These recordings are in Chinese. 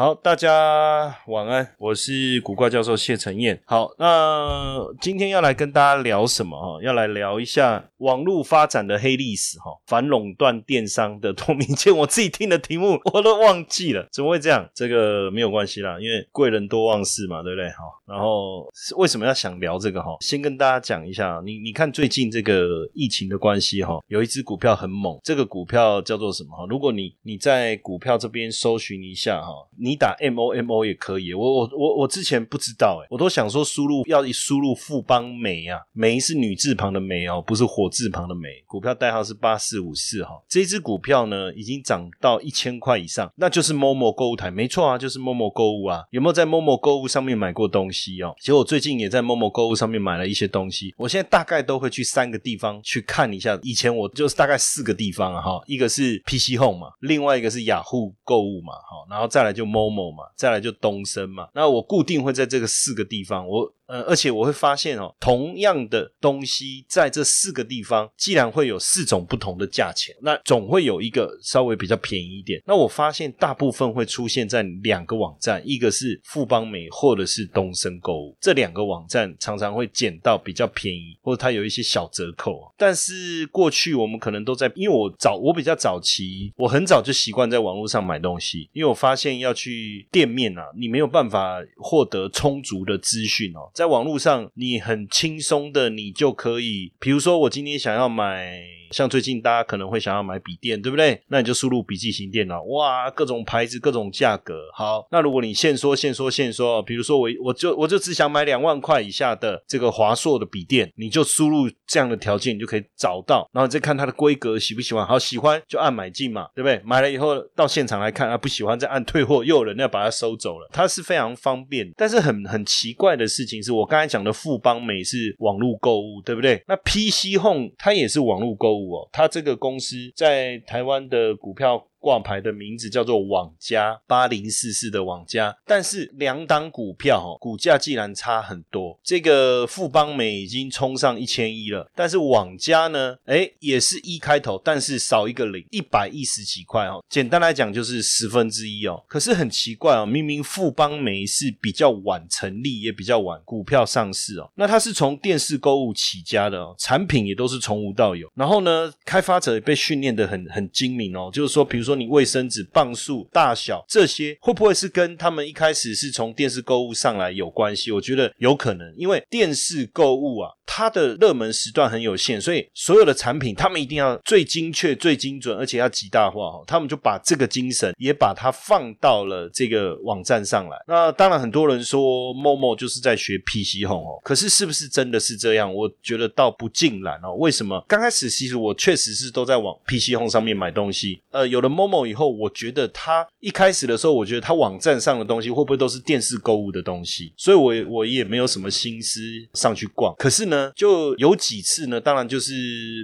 好，大家晚安，我是古怪教授谢承彦。好，那今天要来跟大家聊什么哈？要来聊一下网络发展的黑历史哈，反垄断电商的透明件，我自己听的题目我都忘记了，怎么会这样？这个没有关系啦，因为贵人多忘事嘛，对不对？好，然后为什么要想聊这个哈？先跟大家讲一下，你你看最近这个疫情的关系哈，有一只股票很猛，这个股票叫做什么哈？如果你你在股票这边搜寻一下哈，你。你打 M O M O 也可以，我我我我之前不知道哎，我都想说输入要输入富邦美啊，美是女字旁的美哦，不是火字旁的美。股票代号是八四五四哈，这支股票呢已经涨到一千块以上，那就是 Momo 购物台，没错啊，就是 Momo 购物啊。有没有在 Momo 购物上面买过东西哦？其实我最近也在 Momo 购物上面买了一些东西，我现在大概都会去三个地方去看一下。以前我就是大概四个地方啊哈，一个是 PC Home 嘛，另外一个是雅虎购物嘛，好，然后再来就 Mo。某某嘛，再来就东升嘛，那我固定会在这个四个地方，我。呃，而且我会发现哦，同样的东西在这四个地方，既然会有四种不同的价钱，那总会有一个稍微比较便宜一点。那我发现大部分会出现在两个网站，一个是富邦美或者是东升购物，这两个网站常常会捡到比较便宜，或者它有一些小折扣。但是过去我们可能都在，因为我早我比较早期，我很早就习惯在网络上买东西，因为我发现要去店面啊，你没有办法获得充足的资讯哦。在网络上，你很轻松的，你就可以，比如说，我今天想要买。像最近大家可能会想要买笔电，对不对？那你就输入笔记型电脑，哇，各种牌子、各种价格。好，那如果你现说、现说、现说，比如说我我就我就只想买两万块以下的这个华硕的笔电，你就输入这样的条件，你就可以找到，然后再看它的规格喜不喜欢。好，喜欢就按买进嘛，对不对？买了以后到现场来看啊，不喜欢再按退货，又有人要把它收走了。它是非常方便，但是很很奇怪的事情是我刚才讲的富邦美是网络购物，对不对？那 PC Home 它也是网络购物。哦，它这个公司在台湾的股票。挂牌的名字叫做网家八零四四的网家，但是两档股票哈，股价既然差很多，这个富邦美已经冲上一千一了，但是网家呢，哎，也是一开头，但是少一个零，一百一十几块哦。简单来讲就是十分之一哦。可是很奇怪哦，明明富邦美是比较晚成立，也比较晚股票上市哦，那它是从电视购物起家的哦，产品也都是从无到有，然后呢，开发者也被训练的很很精明哦，就是说，比如说。说你卫生纸磅数大小这些会不会是跟他们一开始是从电视购物上来有关系？我觉得有可能，因为电视购物啊，它的热门时段很有限，所以所有的产品他们一定要最精确、最精准，而且要极大化哈。他们就把这个精神也把它放到了这个网站上来。那当然，很多人说某某就是在学 PC 红哦，可是是不是真的是这样？我觉得倒不尽然哦。为什么？刚开始其实我确实是都在网 PC 红上面买东西，呃，有的。某某以后，我觉得他一开始的时候，我觉得他网站上的东西会不会都是电视购物的东西？所以，我我也没有什么心思上去逛。可是呢，就有几次呢，当然就是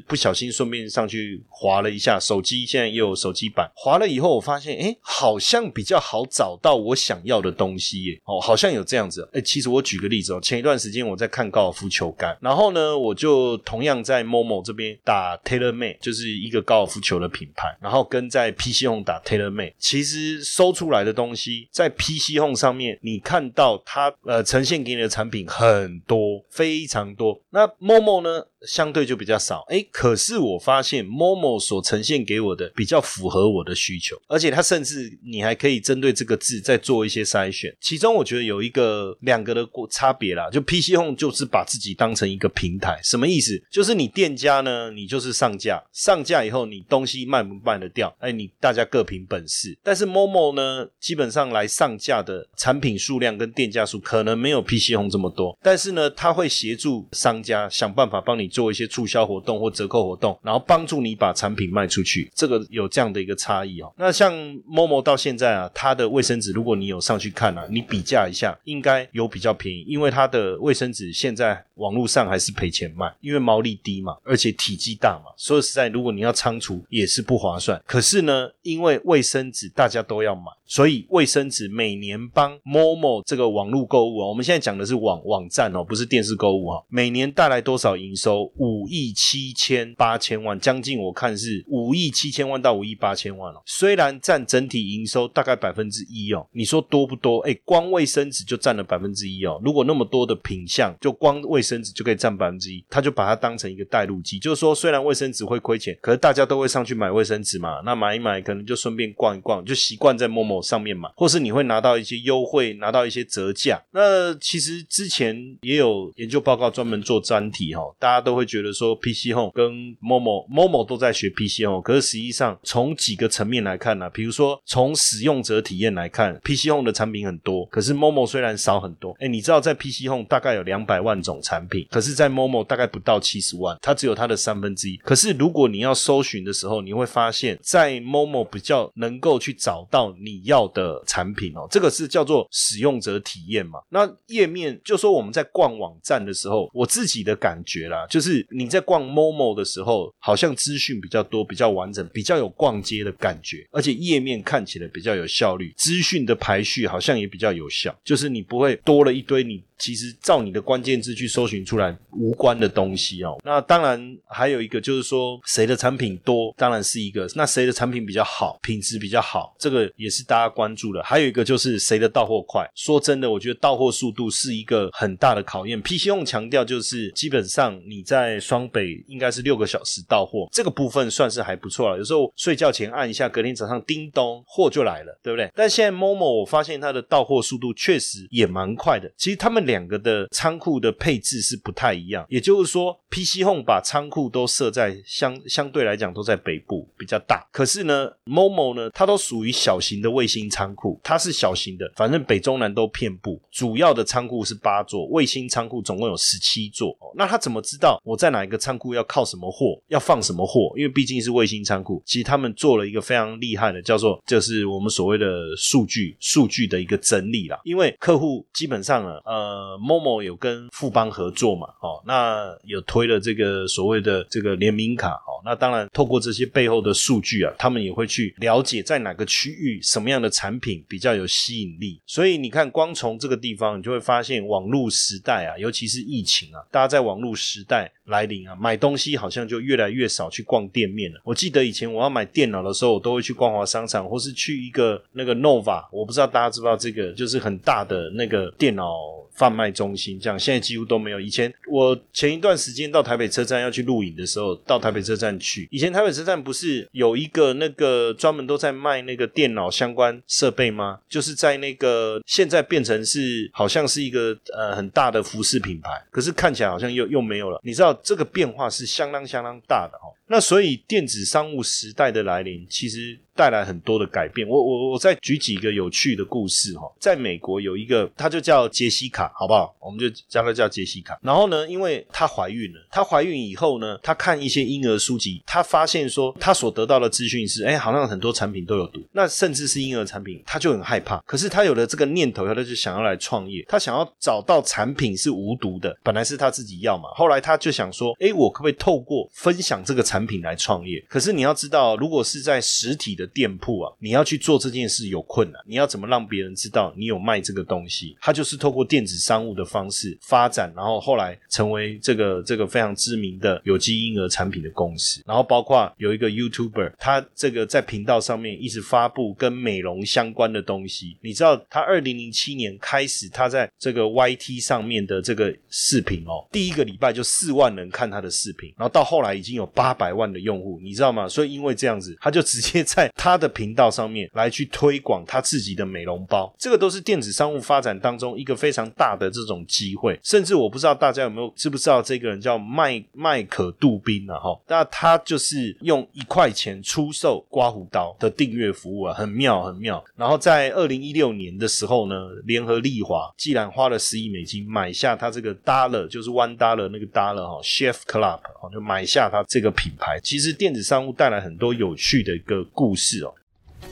不小心顺便上去划了一下手机。现在也有手机版，划了以后，我发现哎，好像比较好找到我想要的东西耶。哦，好像有这样子。哎，其实我举个例子哦，前一段时间我在看高尔夫球杆，然后呢，我就同样在某某这边打 Taylor Made，就是一个高尔夫球的品牌，然后跟在。PC Home 打 Taylor Made，其实搜出来的东西在 PC Home 上面，你看到它呃呈现给你的产品很多，非常多。那 Momo 呢？相对就比较少。哎，可是我发现 Momo 所呈现给我的比较符合我的需求，而且它甚至你还可以针对这个字再做一些筛选。其中我觉得有一个两个的差别啦，就 PC Home 就是把自己当成一个平台，什么意思？就是你店家呢，你就是上架，上架以后你东西卖不卖得掉？哎，你大家各凭本事。但是 Momo 呢，基本上来上架的产品数量跟店家数可能没有 PC Home 这么多，但是呢，它会协助商家想办法帮你做一些促销活动或折扣活动，然后帮助你把产品卖出去。这个有这样的一个差异哦。那像 Momo 到现在啊，它的卫生纸，如果你有上去看啊，你比价一下，应该有比较便宜，因为它的卫生纸现在网络上还是赔钱卖，因为毛利低嘛，而且体积大嘛。说实在，如果你要仓储也是不划算。可是呢，因为卫生纸大家都要买，所以卫生纸每年帮 Momo 这个网络购物啊，我们现在讲的是网网站哦，不是电视购物哈，每年带来多少营收？五亿七千八千万，将近我看是五亿七千万到五亿八千万哦。虽然占整体营收大概百分之一哦，你说多不多？哎，光卫生纸就占了百分之一哦。如果那么多的品相，就光卫生纸就可以占百分之一，他就把它当成一个带路机，就是说虽然卫生纸会亏钱，可是大家都会上去买卫生纸嘛，那买一买可能就顺便逛一逛，就习惯在某某上面买，或是你会拿到一些优惠，拿到一些折价。那其实之前也有研究报告专门做专题哈，大家都会觉得说 PC Home 跟某某某某都在学 PC Home，可是实际上从几个层面来看呢，比如说从使用者体验来看，PC Home 的产品很多，可是某某虽然少很多，哎，你知道在 PC Home 大概有两百万种产品，可是在某某大概不到七十万，它只有它的三分之一。可是如果你要搜寻的时候，你会发现在某某比较能够去找到你要的产品哦，这个是叫做使用者体验嘛。那页面就说我们在逛网站的时候，我自己的感觉啦，就是你在逛 Momo 的时候，好像资讯比较多、比较完整、比较有逛街的感觉，而且页面看起来比较有效率，资讯的排序好像也比较有效，就是你不会多了一堆你。其实照你的关键字去搜寻出来无关的东西哦。那当然还有一个就是说谁的产品多，当然是一个。那谁的产品比较好，品质比较好，这个也是大家关注的。还有一个就是谁的到货快。说真的，我觉得到货速度是一个很大的考验。PC 用强调就是基本上你在双北应该是六个小时到货，这个部分算是还不错了。有时候睡觉前按一下，隔天早上叮咚货就来了，对不对？但现在 Momo 我发现它的到货速度确实也蛮快的。其实他们。两个的仓库的配置是不太一样，也就是说，PC Home 把仓库都设在相相对来讲都在北部比较大，可是呢，Momo 呢，它都属于小型的卫星仓库，它是小型的，反正北中南都遍布，主要的仓库是八座，卫星仓库总共有十七座。那他怎么知道我在哪一个仓库要靠什么货，要放什么货？因为毕竟是卫星仓库，其实他们做了一个非常厉害的，叫做就是我们所谓的数据数据的一个整理啦。因为客户基本上呢，呃。呃，Momo 有跟富邦合作嘛？哦，那有推了这个所谓的这个联名卡哦。那当然，透过这些背后的数据啊，他们也会去了解在哪个区域什么样的产品比较有吸引力。所以你看，光从这个地方，你就会发现网络时代啊，尤其是疫情啊，大家在网络时代 right 来临啊，买东西好像就越来越少去逛店面了。我记得以前我要买电脑的时候，我都会去光华商场，或是去一个那个 Nova，我不知道大家知不知道这个，就是很大的那个电脑。贩卖中心这样，现在几乎都没有。以前我前一段时间到台北车站要去录影的时候，到台北车站去。以前台北车站不是有一个那个专门都在卖那个电脑相关设备吗？就是在那个现在变成是好像是一个呃很大的服饰品牌，可是看起来好像又又没有了。你知道这个变化是相当相当大的哦。那所以电子商务时代的来临，其实。带来很多的改变。我我我再举几个有趣的故事哈。在美国有一个，她就叫杰西卡，好不好？我们就叫她叫杰西卡。然后呢，因为她怀孕了，她怀孕以后呢，她看一些婴儿书籍，她发现说，她所得到的资讯是，哎，好像很多产品都有毒，那甚至是婴儿产品，她就很害怕。可是她有了这个念头，她就想要来创业，她想要找到产品是无毒的。本来是她自己要嘛，后来她就想说，哎，我可不可以透过分享这个产产品来创业。可是你要知道，如果是在实体的店铺啊，你要去做这件事有困难。你要怎么让别人知道你有卖这个东西？它就是透过电子商务的方式发展，然后后来成为这个这个非常知名的有机婴儿产品的公司。然后包括有一个 YouTuber，他这个在频道上面一直发布跟美容相关的东西。你知道他二零零七年开始，他在这个 YT 上面的这个视频哦，第一个礼拜就四万人看他的视频，然后到后来已经有八百百万的用户，你知道吗？所以因为这样子，他就直接在他的频道上面来去推广他自己的美容包。这个都是电子商务发展当中一个非常大的这种机会。甚至我不知道大家有没有知不知道这个人叫麦麦可杜宾啊？哈，那他就是用一块钱出售刮胡刀的订阅服务啊，很妙很妙。然后在二零一六年的时候呢，联合利华既然花了十亿美金买下他这个 Dollar，就是 One Dollar 那个 Dollar 哈，Chef Club 哦，就买下他这个品牌。其实电子商务带来很多有趣的一个故事哦。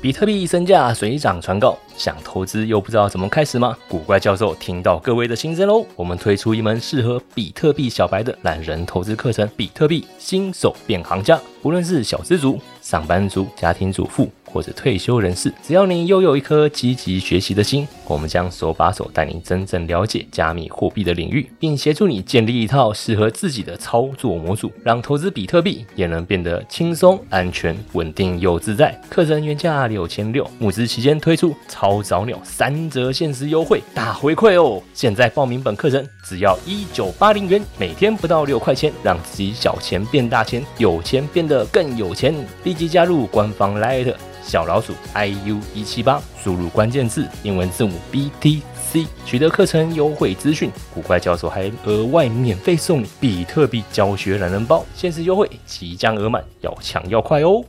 比特币身价水涨船高，想投资又不知道怎么开始吗？古怪教授听到各位的心声喽，我们推出一门适合比特币小白的懒人投资课程——比特币新手变行家。无论是小资族、上班族、家庭主妇。或者退休人士，只要你拥有一颗积极学习的心，我们将手把手带你真正了解加密货币的领域，并协助你建立一套适合自己的操作模组，让投资比特币也能变得轻松、安全、稳定又自在。课程原价六千六，募资期间推出超早鸟三折限时优惠，大回馈哦！现在报名本课程只要一九八零元，每天不到六块钱，让自己小钱变大钱，有钱变得更有钱。立即加入官方 Lite。小老鼠 iu 一七八，输入关键字英文字母 BTC，取得课程优惠资讯。古怪教授还额外免费送你比特币教学懒人包，限时优惠即将额满，要抢要快哦！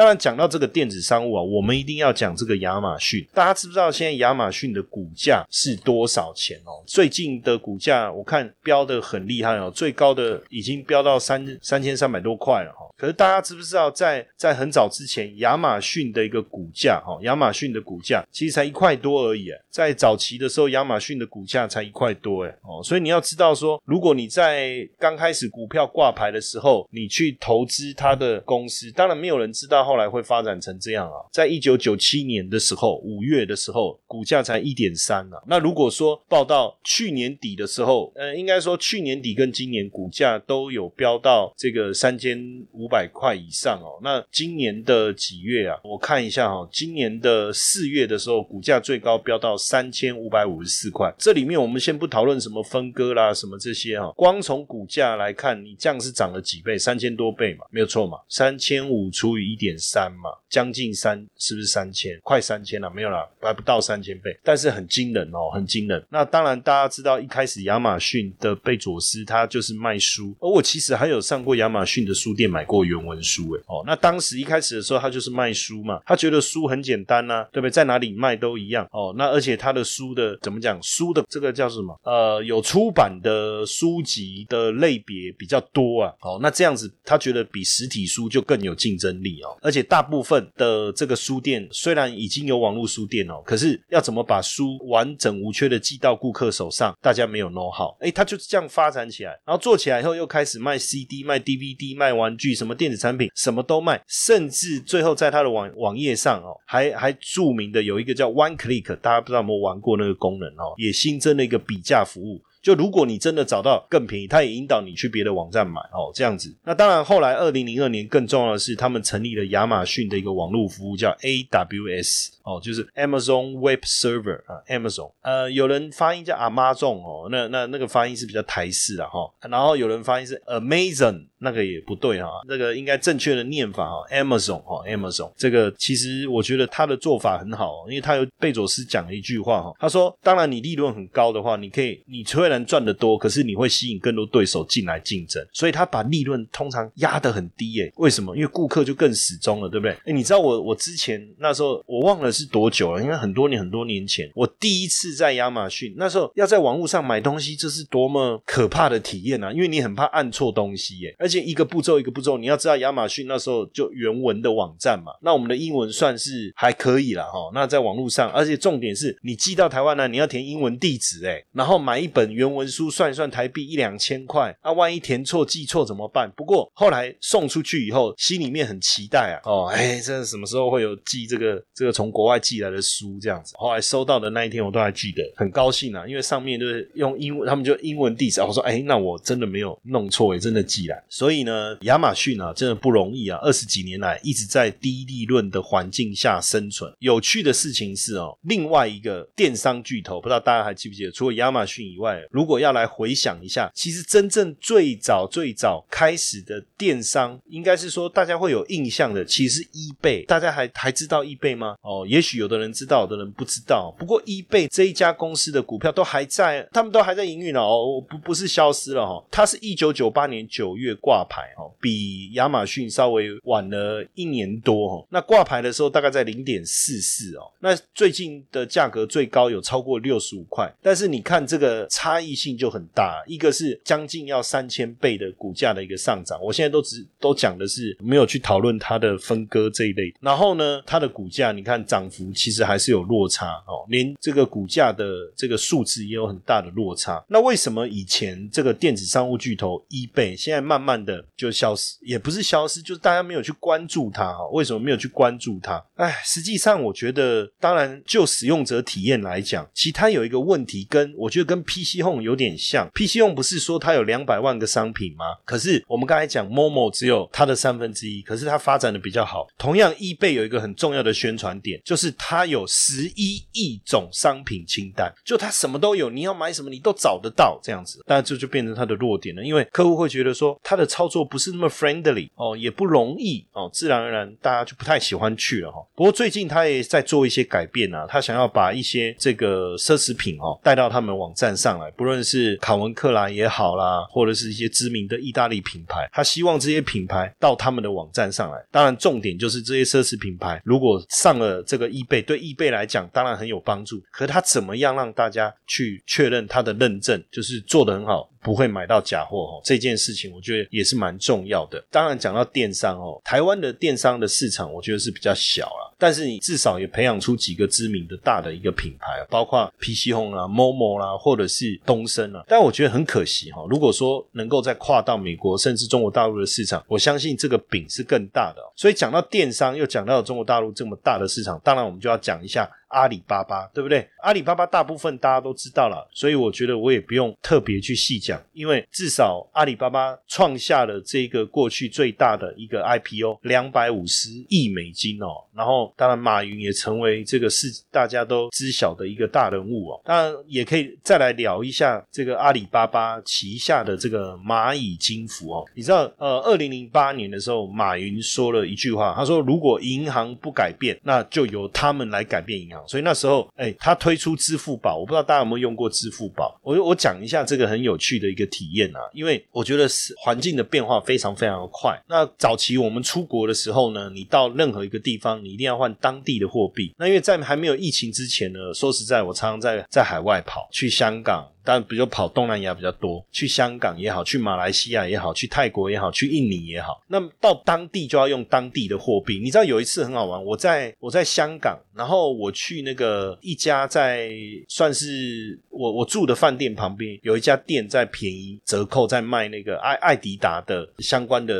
当然，讲到这个电子商务啊，我们一定要讲这个亚马逊。大家知不知道现在亚马逊的股价是多少钱哦？最近的股价我看飙的很厉害哦，最高的已经飙到三三千三百多块了哈。可是大家知不知道，在在很早之前，亚马逊的一个股价哈，亚马逊的股价其实才一块多而已。在早期的时候，亚马逊的股价才一块多哎哦，所以你要知道说，如果你在刚开始股票挂牌的时候，你去投资它的公司，当然没有人知道。后来会发展成这样啊，在一九九七年的时候，五月的时候，股价才一点三啊。那如果说报到去年底的时候，呃，应该说去年底跟今年股价都有飙到这个三千五百块以上哦。那今年的几月啊？我看一下哈，今年的四月的时候，股价最高飙到三千五百五十四块。这里面我们先不讨论什么分割啦，什么这些哈，光从股价来看，你这样是涨了几倍？三千多倍嘛，没有错嘛，三千五除以一点。点三嘛，将近三，是不是三千？快三千了，没有了，还不到三千倍，但是很惊人哦，很惊人。那当然，大家知道一开始亚马逊的贝佐斯他就是卖书，而我其实还有上过亚马逊的书店买过原文书，诶哦，那当时一开始的时候，他就是卖书嘛，他觉得书很简单呐，对不对？在哪里卖都一样哦。那而且他的书的怎么讲？书的这个叫什么？呃，有出版的书籍的类别比较多啊。哦，那这样子他觉得比实体书就更有竞争力哦。而且大部分的这个书店虽然已经有网络书店哦，可是要怎么把书完整无缺的寄到顾客手上，大家没有 know how。哎，他就是这样发展起来，然后做起来以后又开始卖 CD、卖 DVD、卖玩具，什么电子产品什么都卖，甚至最后在他的网网页上哦，还还著名的有一个叫 One Click，大家不知道有没有玩过那个功能哦，也新增了一个比价服务。就如果你真的找到更便宜，他也引导你去别的网站买哦，这样子。那当然，后来二零零二年更重要的是，他们成立了亚马逊的一个网络服务，叫 AWS 哦，就是 Amazon Web Server 啊，Amazon。呃，有人发音叫 Amazon 哦，那那那个发音是比较台式的哈。然后有人发音是 Amazon，那个也不对哈，那个应该正确的念法哈，Amazon 哈，Amazon。这个其实我觉得他的做法很好，因为他有贝佐斯讲了一句话哈，他说：当然你利润很高的话，你可以你虽然赚得多，可是你会吸引更多对手进来竞争，所以他把利润通常压得很低耶。为什么？因为顾客就更始终了，对不对？哎，你知道我我之前那时候我忘了是多久了，应该很多年很多年前，我第一次在亚马逊那时候要在网络上买东西，这是多么可怕的体验啊！因为你很怕按错东西耶，而一个步骤一个步骤，你要知道亚马逊那时候就原文的网站嘛，那我们的英文算是还可以了哈。那在网络上，而且重点是你寄到台湾呢，你要填英文地址哎，然后买一本原文书，算一算台币一两千块，那万一填错寄错怎么办？不过后来送出去以后，心里面很期待啊，哦，哎，这什么时候会有寄这个这个从国外寄来的书这样子？后来收到的那一天，我都还记得，很高兴啊，因为上面就是用英文，他们就英文地址，我说哎，那我真的没有弄错，也真的寄来。所以呢，亚马逊啊，真的不容易啊，二十几年来一直在低利润的环境下生存。有趣的事情是哦，另外一个电商巨头，不知道大家还记不记得？除了亚马逊以外，如果要来回想一下，其实真正最早最早开始的电商，应该是说大家会有印象的，其实是 eBay。大家还还知道 eBay 吗？哦，也许有的人知道，有的人不知道。不过 eBay 这一家公司的股票都还在，他们都还在营运哦，不不是消失了哈。它是一九九八年九月挂牌哦，比亚马逊稍微晚了一年多哦。那挂牌的时候大概在零点四四哦，那最近的价格最高有超过六十五块，但是你看这个差异性就很大，一个是将近要三千倍的股价的一个上涨，我现在都只都讲的是没有去讨论它的分割这一类，然后呢，它的股价你看涨幅其实还是有落差哦，连这个股价的这个数字也有很大的落差。那为什么以前这个电子商务巨头 eBay 现在慢慢的就消失，也不是消失，就是大家没有去关注它哈？为什么没有去关注它？哎，实际上我觉得，当然就使用者体验来讲，其实它有一个问题，跟我觉得跟 PC Home 有点像。PC Home 不是说它有两百万个商品吗？可是我们刚才讲 Momo 只有它的三分之一，可是它发展的比较好。同样，eBay 有一个很重要的宣传点，就是它有十一亿种商品清单，就它什么都有，你要买什么你都找得到这样子。但这就变成它的弱点了，因为客户会觉得说它的操作不是那么 friendly 哦，也不容易哦，自然而然大家就不太喜欢去了哈。不过最近他也在做一些改变啊，他想要把一些这个奢侈品哦带到他们网站上来，不论是卡文克莱也好啦，或者是一些知名的意大利品牌，他希望这些品牌到他们的网站上来。当然，重点就是这些奢侈品牌如果上了这个易贝，对易贝来讲当然很有帮助。可他怎么样让大家去确认他的认证，就是做的很好？不会买到假货哦，这件事情我觉得也是蛮重要的。当然讲到电商哦，台湾的电商的市场我觉得是比较小了，但是你至少也培养出几个知名的大的一个品牌，包括 PC Home 啊、Momo 啦，或者是东升啊。但我觉得很可惜哈，如果说能够再跨到美国甚至中国大陆的市场，我相信这个饼是更大的。所以讲到电商，又讲到中国大陆这么大的市场，当然我们就要讲一下。阿里巴巴对不对？阿里巴巴大部分大家都知道了，所以我觉得我也不用特别去细讲，因为至少阿里巴巴创下了这个过去最大的一个 IPO，两百五十亿美金哦。然后当然马云也成为这个是大家都知晓的一个大人物哦。当然也可以再来聊一下这个阿里巴巴旗下的这个蚂蚁金服哦。你知道呃，二零零八年的时候，马云说了一句话，他说如果银行不改变，那就由他们来改变银行。所以那时候，哎，他推出支付宝，我不知道大家有没有用过支付宝。我我讲一下这个很有趣的一个体验啊，因为我觉得是环境的变化非常非常的快。那早期我们出国的时候呢，你到任何一个地方，你一定要换当地的货币。那因为在还没有疫情之前呢，说实在，我常常在在海外跑，去香港。但比如跑东南亚比较多，去香港也好，去马来西亚也好，去泰国也好，去印尼也好，那到当地就要用当地的货币。你知道有一次很好玩，我在我在香港，然后我去那个一家在算是我我住的饭店旁边有一家店在便宜折扣在卖那个爱爱迪达的相关的。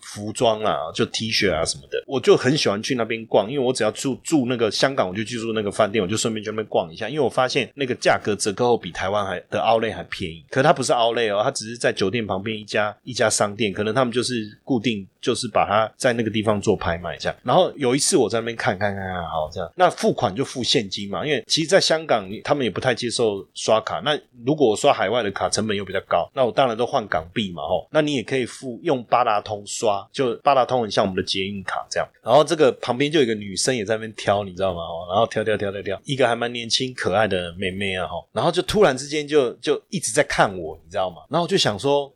服装啊，就 T 恤啊什么的，我就很喜欢去那边逛，因为我只要住住那个香港，我就去住那个饭店，我就顺便去那边逛一下，因为我发现那个价格折扣后比台湾还的 Outlet 还便宜。可它不是 Outlet 哦，它只是在酒店旁边一家一家商店，可能他们就是固定就是把它在那个地方做拍卖这样。然后有一次我在那边看看看看，好这样，那付款就付现金嘛，因为其实，在香港他们也不太接受刷卡。那如果我刷海外的卡，成本又比较高，那我当然都换港币嘛，吼。那你也可以付用八达通刷。就八达通很像我们的捷运卡这样，然后这个旁边就有一个女生也在那边挑，你知道吗？哦，然后挑挑挑挑挑，一个还蛮年轻可爱的妹妹啊，吼，然后就突然之间就就一直在看我，你知道吗？然后就想说。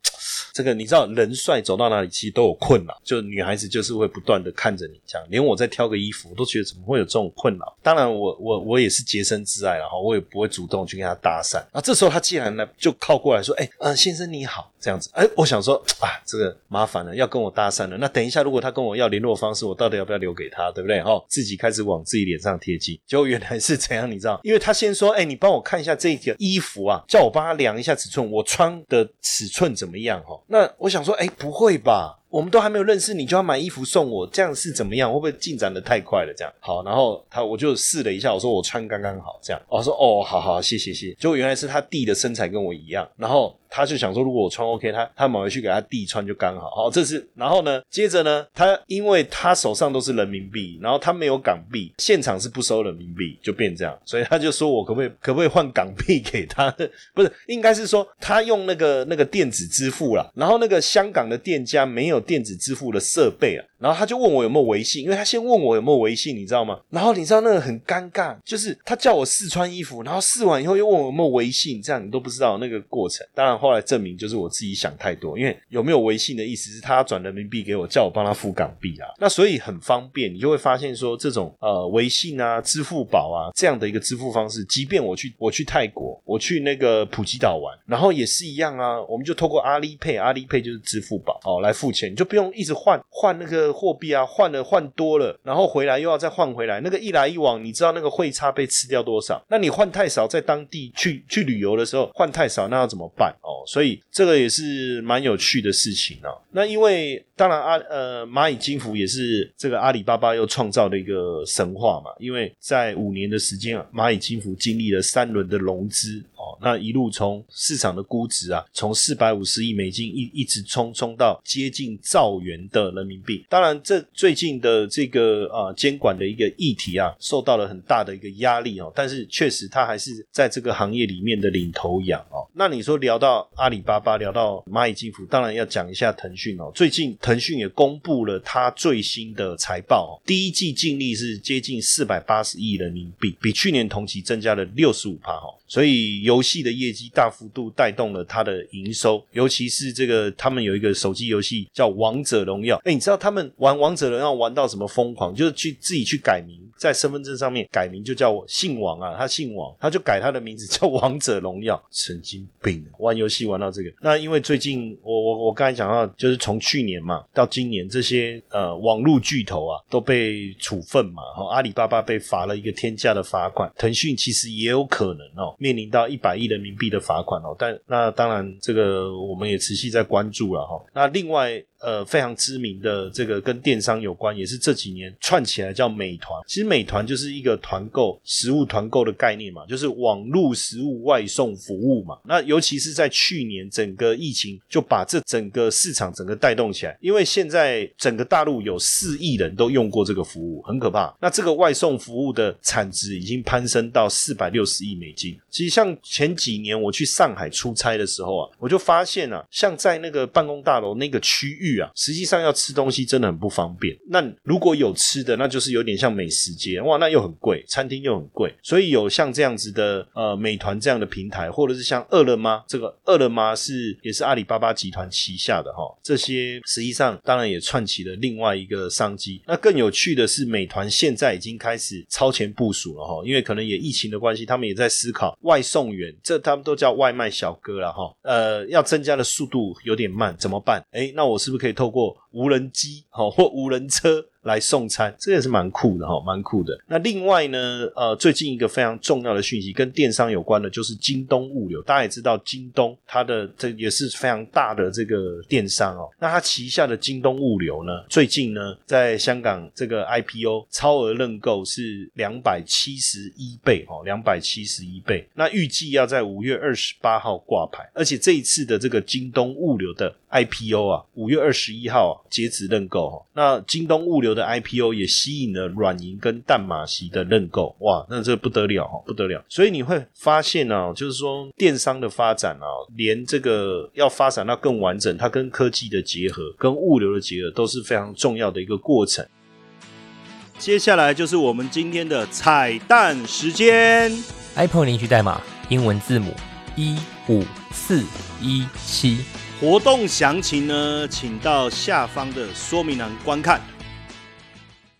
这个你知道，人帅走到哪里其实都有困扰，就女孩子就是会不断的看着你这样，连我在挑个衣服，我都觉得怎么会有这种困扰。当然我，我我也是洁身自爱然后，我也不会主动去跟他搭讪。啊，这时候他既然呢就靠过来说，哎，嗯，先生你好，这样子，哎，我想说啊，这个麻烦了，要跟我搭讪了。那等一下，如果他跟我要联络方式，我到底要不要留给他，对不对？哈，自己开始往自己脸上贴金，结果原来是怎样？你知道？因为他先说，哎，你帮我看一下这件衣服啊，叫我帮他量一下尺寸，我穿的尺寸怎么样？哈，那我想说，哎，不会吧？我们都还没有认识你就要买衣服送我，这样是怎么样？会不会进展的太快了？这样好，然后他我就试了一下，我说我穿刚刚好，这样我说哦，好好，谢谢谢。结果原来是他弟的身材跟我一样，然后他就想说，如果我穿 OK，他他买回去给他弟穿就刚好。好，这是然后呢，接着呢，他因为他手上都是人民币，然后他没有港币，现场是不收人民币，就变这样，所以他就说我可不可以可不可以换港币给他？不是，应该是说他用那个那个电子支付了，然后那个香港的店家没有。电子支付的设备啊。然后他就问我有没有微信，因为他先问我有没有微信，你知道吗？然后你知道那个很尴尬，就是他叫我试穿衣服，然后试完以后又问我有没有微信，这样你都不知道那个过程。当然后来证明就是我自己想太多，因为有没有微信的意思是他转人民币给我，叫我帮他付港币啊。那所以很方便，你就会发现说这种呃微信啊、支付宝啊这样的一个支付方式，即便我去我去泰国，我去那个普吉岛玩，然后也是一样啊，我们就透过阿里配，阿里配就是支付宝哦来付钱，你就不用一直换换那个。货币啊，换了换多了，然后回来又要再换回来，那个一来一往，你知道那个汇差被吃掉多少？那你换太少，在当地去去旅游的时候换太少，那要怎么办哦？所以这个也是蛮有趣的事情啊。那因为当然阿呃蚂蚁金服也是这个阿里巴巴又创造的一个神话嘛，因为在五年的时间啊，蚂蚁金服经历了三轮的融资哦，那一路从市场的估值啊，从四百五十亿美金一一直冲冲到接近兆元的人民币，当然。这最近的这个啊监管的一个议题啊，受到了很大的一个压力哦。但是确实，它还是在这个行业里面的领头羊哦。那你说聊到阿里巴巴，聊到蚂蚁金服，当然要讲一下腾讯哦。最近腾讯也公布了它最新的财报，第一季净利是接近四百八十亿人民币，比去年同期增加了六十五趴哈。所以游戏的业绩大幅度带动了它的营收，尤其是这个他们有一个手机游戏叫《王者荣耀》。哎，你知道他们玩《王者荣耀》玩到什么疯狂？就是去自己去改名，在身份证上面改名，就叫我姓王啊，他姓王，他就改他的名字叫《王者荣耀》。神经病，玩游戏玩到这个。那因为最近我我我刚才讲到，就是从去年嘛到今年，这些呃网络巨头啊都被处分嘛，哈，阿里巴巴被罚了一个天价的罚款，腾讯其实也有可能哦。面临到一百亿人民币的罚款哦，但那当然这个我们也持续在关注了哈。那另外。呃，非常知名的这个跟电商有关，也是这几年串起来叫美团。其实美团就是一个团购食物团购的概念嘛，就是网络食物外送服务嘛。那尤其是在去年整个疫情就把这整个市场整个带动起来，因为现在整个大陆有四亿人都用过这个服务，很可怕。那这个外送服务的产值已经攀升到四百六十亿美金。其实像前几年我去上海出差的时候啊，我就发现啊，像在那个办公大楼那个区域。啊，实际上要吃东西真的很不方便。那如果有吃的，那就是有点像美食街哇，那又很贵，餐厅又很贵。所以有像这样子的呃，美团这样的平台，或者是像饿了么，这个饿了么是也是阿里巴巴集团旗下的哈。这些实际上当然也串起了另外一个商机。那更有趣的是，美团现在已经开始超前部署了哈，因为可能也疫情的关系，他们也在思考外送员，这他们都叫外卖小哥了哈。呃，要增加的速度有点慢，怎么办？哎，那我是不是？可以透过无人机，好或无人车。来送餐，这也是蛮酷的哈，蛮酷的。那另外呢，呃，最近一个非常重要的讯息跟电商有关的，就是京东物流。大家也知道，京东它的这也是非常大的这个电商哦。那它旗下的京东物流呢，最近呢，在香港这个 IPO 超额认购是两百七十一倍哦，两百七十一倍。那预计要在五月二十八号挂牌，而且这一次的这个京东物流的 IPO 啊，五月二十一号截止认购。那京东物流的 IPO 也吸引了软银跟淡马锡的认购，哇，那这不得了哈，不得了！所以你会发现呢，就是说电商的发展啊，连这个要发展到更完整，它跟科技的结合、跟物流的结合都是非常重要的一个过程。接下来就是我们今天的彩蛋时间，Apple 领取代码英文字母一五四一七。活动详情呢，请到下方的说明栏观看。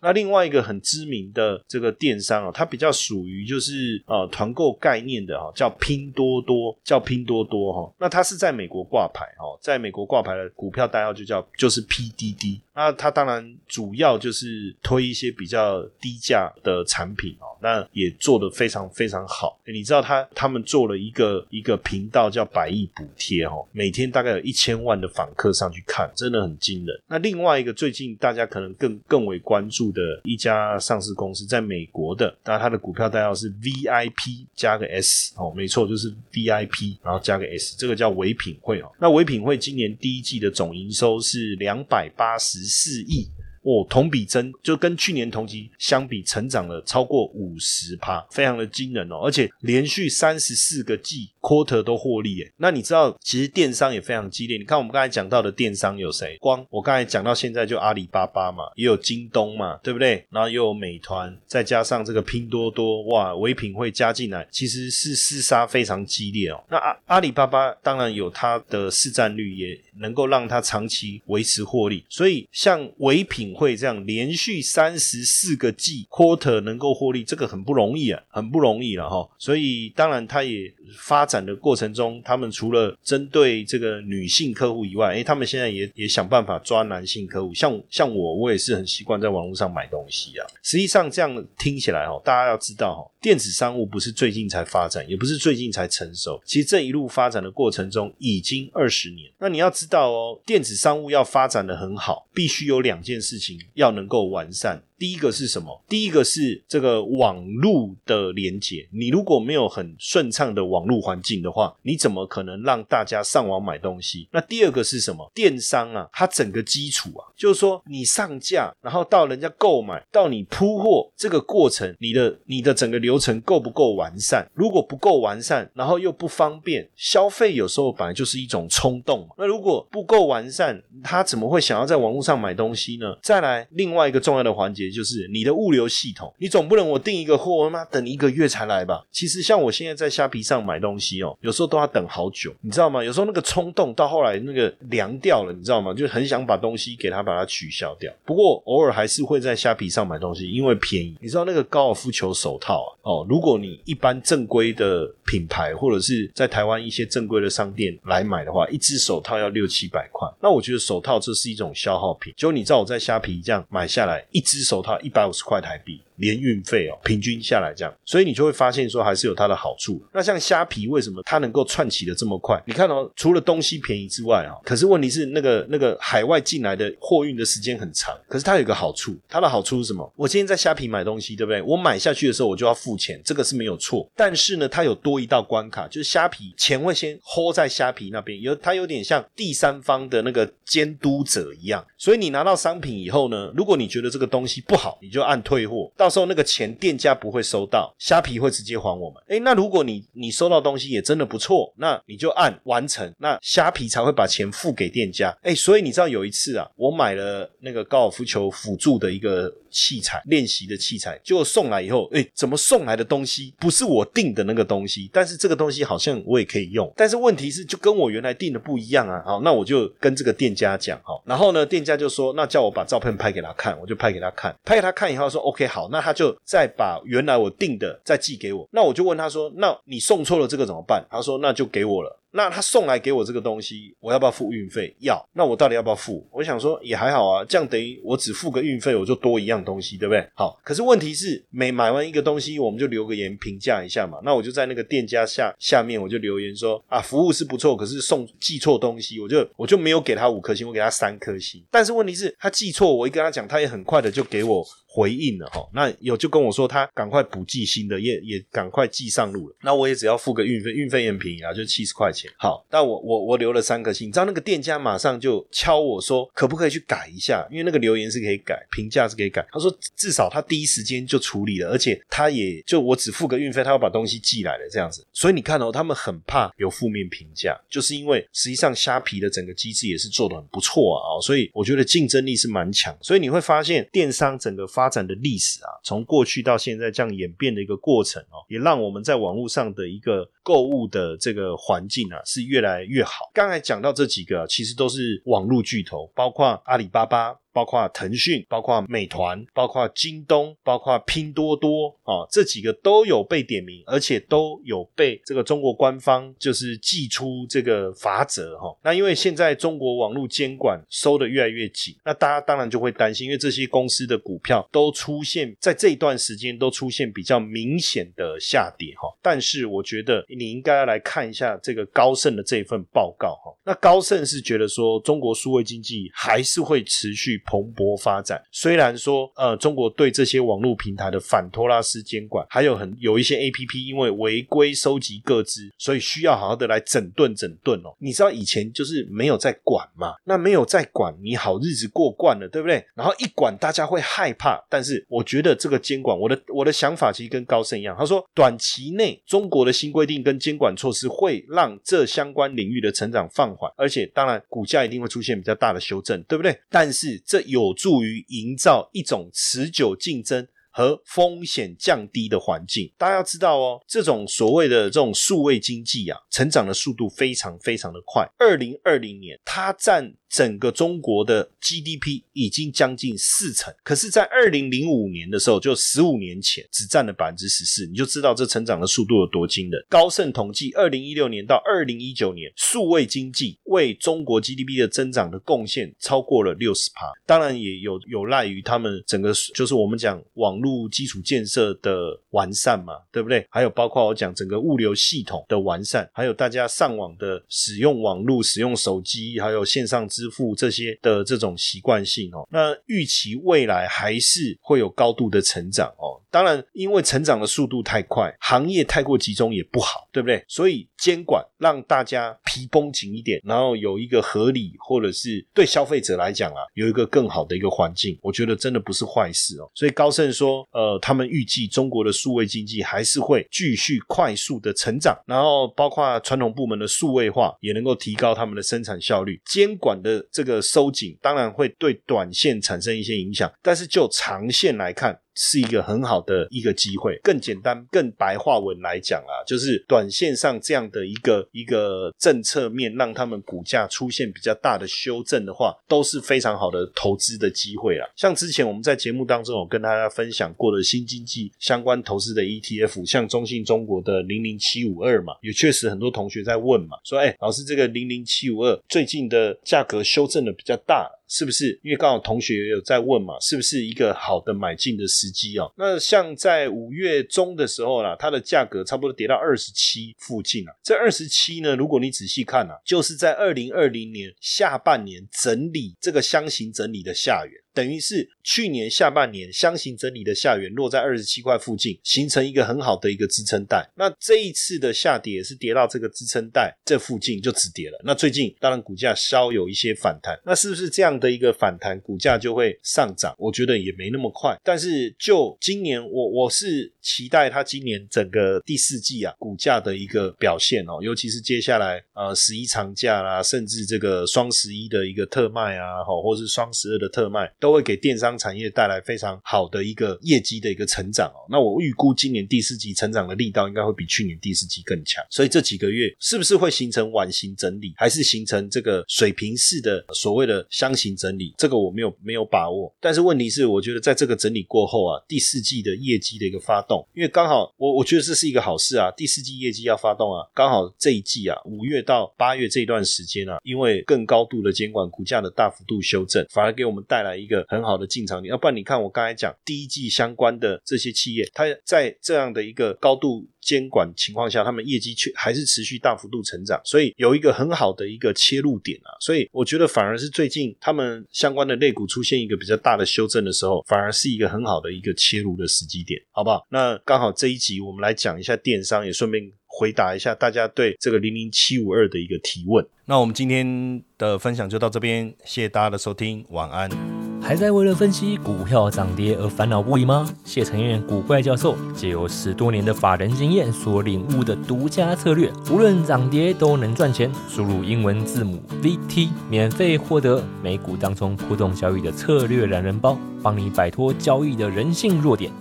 那另外一个很知名的这个电商哦，它比较属于就是呃团购概念的哈，叫拼多多，叫拼多多哈。那它是在美国挂牌哦，在美国挂牌的股票代号就叫就是 PDD。那它当然主要就是推一些比较低价的产品哦，那也做得非常非常好。你知道他他们做了一个一个频道叫百亿补贴哦，每天大概有一千万的访客上去看，真的很惊人。那另外一个最近大家可能更更为关注的一家上市公司，在美国的，那它的股票代号是 VIP 加个 S 哦，没错，就是 VIP，然后加个 S，这个叫唯品会哦。那唯品会今年第一季的总营收是两百八十。四亿。哦，同比增就跟去年同期相比，成长了超过五十趴，非常的惊人哦！而且连续三十四个季 quarter 都获利诶。那你知道，其实电商也非常激烈。你看我们刚才讲到的电商有谁？光我刚才讲到现在就阿里巴巴嘛，也有京东嘛，对不对？然后又有美团，再加上这个拼多多，哇，唯品会加进来，其实是厮杀非常激烈哦。那阿阿里巴巴当然有它的市占率，也能够让它长期维持获利。所以像唯品。会这样连续三十四个季 quarter 能够获利，这个很不容易啊，很不容易了哈。所以当然，它也发展展的过程中，他们除了针对这个女性客户以外，哎，他们现在也也想办法抓男性客户。像像我，我也是很习惯在网络上买东西啊。实际上这样听起来哈，大家要知道哈，电子商务不是最近才发展，也不是最近才成熟，其实这一路发展的过程中已经二十年。那你要知道哦，电子商务要发展的很好，必须有两件事情。要能够完善。第一个是什么？第一个是这个网络的连接。你如果没有很顺畅的网络环境的话，你怎么可能让大家上网买东西？那第二个是什么？电商啊，它整个基础啊，就是说你上架，然后到人家购买，到你铺货这个过程，你的你的整个流程够不够完善？如果不够完善，然后又不方便，消费有时候本来就是一种冲动嘛。那如果不够完善，他怎么会想要在网络上买东西呢？再来，另外一个重要的环节。就是你的物流系统，你总不能我订一个货，他妈等一个月才来吧？其实像我现在在虾皮上买东西哦，有时候都要等好久，你知道吗？有时候那个冲动到后来那个凉掉了，你知道吗？就很想把东西给他把它取消掉。不过偶尔还是会在虾皮上买东西，因为便宜。你知道那个高尔夫球手套？哦，如果你一般正规的品牌或者是在台湾一些正规的商店来买的话，一只手套要六七百块。那我觉得手套这是一种消耗品。就你知道我在虾皮这样买下来一只手。手套一百五十块台币。连运费哦，平均下来这样，所以你就会发现说还是有它的好处。那像虾皮为什么它能够串起的这么快？你看哦，除了东西便宜之外啊，可是问题是那个那个海外进来的货运的时间很长。可是它有一个好处，它的好处是什么？我今天在虾皮买东西，对不对？我买下去的时候我就要付钱，这个是没有错。但是呢，它有多一道关卡，就是虾皮钱会先 hold 在虾皮那边，有它有点像第三方的那个监督者一样。所以你拿到商品以后呢，如果你觉得这个东西不好，你就按退货。到时候那个钱店家不会收到，虾皮会直接还我们。哎，那如果你你收到东西也真的不错，那你就按完成，那虾皮才会把钱付给店家。哎，所以你知道有一次啊，我买了那个高尔夫球辅助的一个器材，练习的器材，结果送来以后，哎，怎么送来的东西不是我订的那个东西？但是这个东西好像我也可以用，但是问题是就跟我原来订的不一样啊。好，那我就跟这个店家讲，好，然后呢，店家就说，那叫我把照片拍给他看，我就拍给他看，拍给他看以后说，OK，好。那他就再把原来我订的再寄给我，那我就问他说：“那你送错了这个怎么办？”他说：“那就给我了。”那他送来给我这个东西，我要不要付运费？要。那我到底要不要付？我想说也还好啊，这样等于我只付个运费，我就多一样东西，对不对？好。可是问题是，每买完一个东西，我们就留个言评价一下嘛。那我就在那个店家下下面，我就留言说啊，服务是不错，可是送寄错东西，我就我就没有给他五颗星，我给他三颗星。但是问题是，他寄错，我一跟他讲，他也很快的就给我。回应了哈，那有就跟我说他赶快补寄新的，也也赶快寄上路了。那我也只要付个运费，运费也很便宜啊，就七十块钱。好，但我我我留了三颗星，你知道那个店家马上就敲我说，可不可以去改一下？因为那个留言是可以改，评价是可以改。他说至少他第一时间就处理了，而且他也就我只付个运费，他要把东西寄来了这样子。所以你看哦，他们很怕有负面评价，就是因为实际上虾皮的整个机制也是做的很不错啊。所以我觉得竞争力是蛮强。所以你会发现电商整个发发展的历史啊，从过去到现在这样演变的一个过程哦，也让我们在网络上的一个购物的这个环境啊是越来越好。刚才讲到这几个，其实都是网络巨头，包括阿里巴巴。包括腾讯、包括美团、包括京东、包括拼多多啊，这几个都有被点名，而且都有被这个中国官方就是寄出这个法则哈。那因为现在中国网络监管收的越来越紧，那大家当然就会担心，因为这些公司的股票都出现在这一段时间都出现比较明显的下跌哈。但是我觉得你应该要来看一下这个高盛的这份报告哈。那高盛是觉得说中国数位经济还是会持续。蓬勃发展。虽然说，呃，中国对这些网络平台的反托拉斯监管，还有很有一些 A P P 因为违规收集各资，所以需要好好的来整顿整顿哦。你知道以前就是没有在管嘛？那没有在管，你好日子过惯了，对不对？然后一管，大家会害怕。但是我觉得这个监管，我的我的想法其实跟高盛一样，他说，短期内中国的新规定跟监管措施会让这相关领域的成长放缓，而且当然股价一定会出现比较大的修正，对不对？但是这这有助于营造一种持久竞争和风险降低的环境。大家要知道哦，这种所谓的这种数位经济啊，成长的速度非常非常的快。二零二零年，它占。整个中国的 GDP 已经将近四成，可是，在二零零五年的时候，就十五年前，只占了百分之十四，你就知道这成长的速度有多惊人。高盛统计，二零一六年到二零一九年，数位经济为中国 GDP 的增长的贡献超过了六十趴。当然，也有有赖于他们整个就是我们讲网络基础建设的完善嘛，对不对？还有包括我讲整个物流系统的完善，还有大家上网的使用网络、使用手机，还有线上支。支付这些的这种习惯性哦，那预期未来还是会有高度的成长哦。当然，因为成长的速度太快，行业太过集中也不好，对不对？所以监管让大家皮绷紧一点，然后有一个合理，或者是对消费者来讲啊，有一个更好的一个环境，我觉得真的不是坏事哦。所以高盛说，呃，他们预计中国的数位经济还是会继续快速的成长，然后包括传统部门的数位化也能够提高他们的生产效率。监管的这个收紧当然会对短线产生一些影响，但是就长线来看。是一个很好的一个机会。更简单、更白话文来讲啊，就是短线上这样的一个一个政策面，让他们股价出现比较大的修正的话，都是非常好的投资的机会啊。像之前我们在节目当中有跟大家分享过的新经济相关投资的 ETF，像中信中国的零零七五二嘛，也确实很多同学在问嘛，说哎，老师这个零零七五二最近的价格修正的比较大。是不是？因为刚好同学也有在问嘛，是不是一个好的买进的时机哦？那像在五月中的时候啦，它的价格差不多跌到二十七附近了。这二十七呢，如果你仔细看啊，就是在二零二零年下半年整理这个箱型整理的下缘。等于是去年下半年箱型整理的下缘落在二十七块附近，形成一个很好的一个支撑带。那这一次的下跌是跌到这个支撑带这附近就止跌了。那最近当然股价稍有一些反弹，那是不是这样的一个反弹，股价就会上涨？我觉得也没那么快。但是就今年，我我是期待它今年整个第四季啊股价的一个表现哦，尤其是接下来呃十一长假啦，甚至这个双十一的一个特卖啊，吼，或是双十二的特卖。都会给电商产业带来非常好的一个业绩的一个成长哦。那我预估今年第四季成长的力道应该会比去年第四季更强。所以这几个月是不是会形成碗形整理，还是形成这个水平式的所谓的箱型整理？这个我没有没有把握。但是问题是，我觉得在这个整理过后啊，第四季的业绩的一个发动，因为刚好我我觉得这是一个好事啊。第四季业绩要发动啊，刚好这一季啊，五月到八月这一段时间啊，因为更高度的监管，股价的大幅度修正，反而给我们带来一个个。很好的进场点，要不然你看我刚才讲第一季相关的这些企业，它在这样的一个高度监管情况下，他们业绩却还是持续大幅度成长，所以有一个很好的一个切入点啊。所以我觉得反而是最近他们相关的类股出现一个比较大的修正的时候，反而是一个很好的一个切入的时机点，好不好？那刚好这一集我们来讲一下电商，也顺便回答一下大家对这个零零七五二的一个提问。那我们今天的分享就到这边，谢谢大家的收听，晚安。还在为了分析股票涨跌而烦恼不已吗？谢承彦古怪教授借由十多年的法人经验所领悟的独家策略，无论涨跌都能赚钱。输入英文字母 VT，免费获得美股当中波动交易的策略懒人包，帮你摆脱交易的人性弱点。